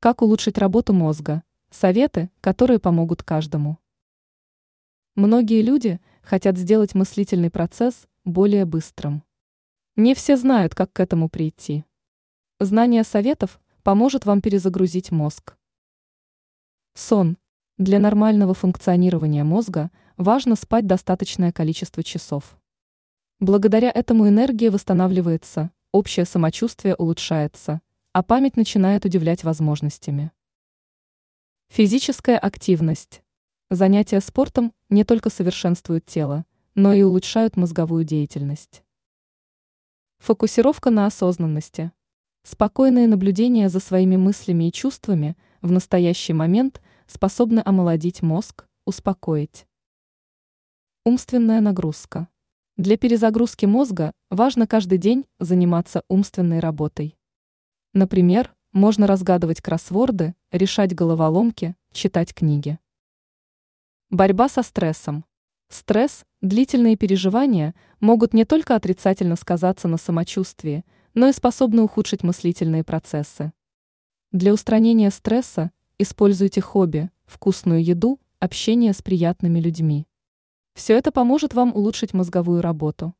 Как улучшить работу мозга? Советы, которые помогут каждому. Многие люди хотят сделать мыслительный процесс более быстрым. Не все знают, как к этому прийти. Знание советов поможет вам перезагрузить мозг. Сон. Для нормального функционирования мозга важно спать достаточное количество часов. Благодаря этому энергия восстанавливается, общее самочувствие улучшается, а память начинает удивлять возможностями. Физическая активность. Занятия спортом не только совершенствуют тело, но и улучшают мозговую деятельность. Фокусировка на осознанности. Спокойное наблюдение за своими мыслями и чувствами в настоящий момент способны омолодить мозг, успокоить. Умственная нагрузка. Для перезагрузки мозга важно каждый день заниматься умственной работой. Например, можно разгадывать кроссворды, решать головоломки, читать книги. Борьба со стрессом. Стресс, длительные переживания могут не только отрицательно сказаться на самочувствии, но и способны ухудшить мыслительные процессы. Для устранения стресса используйте хобби, вкусную еду, общение с приятными людьми. Все это поможет вам улучшить мозговую работу.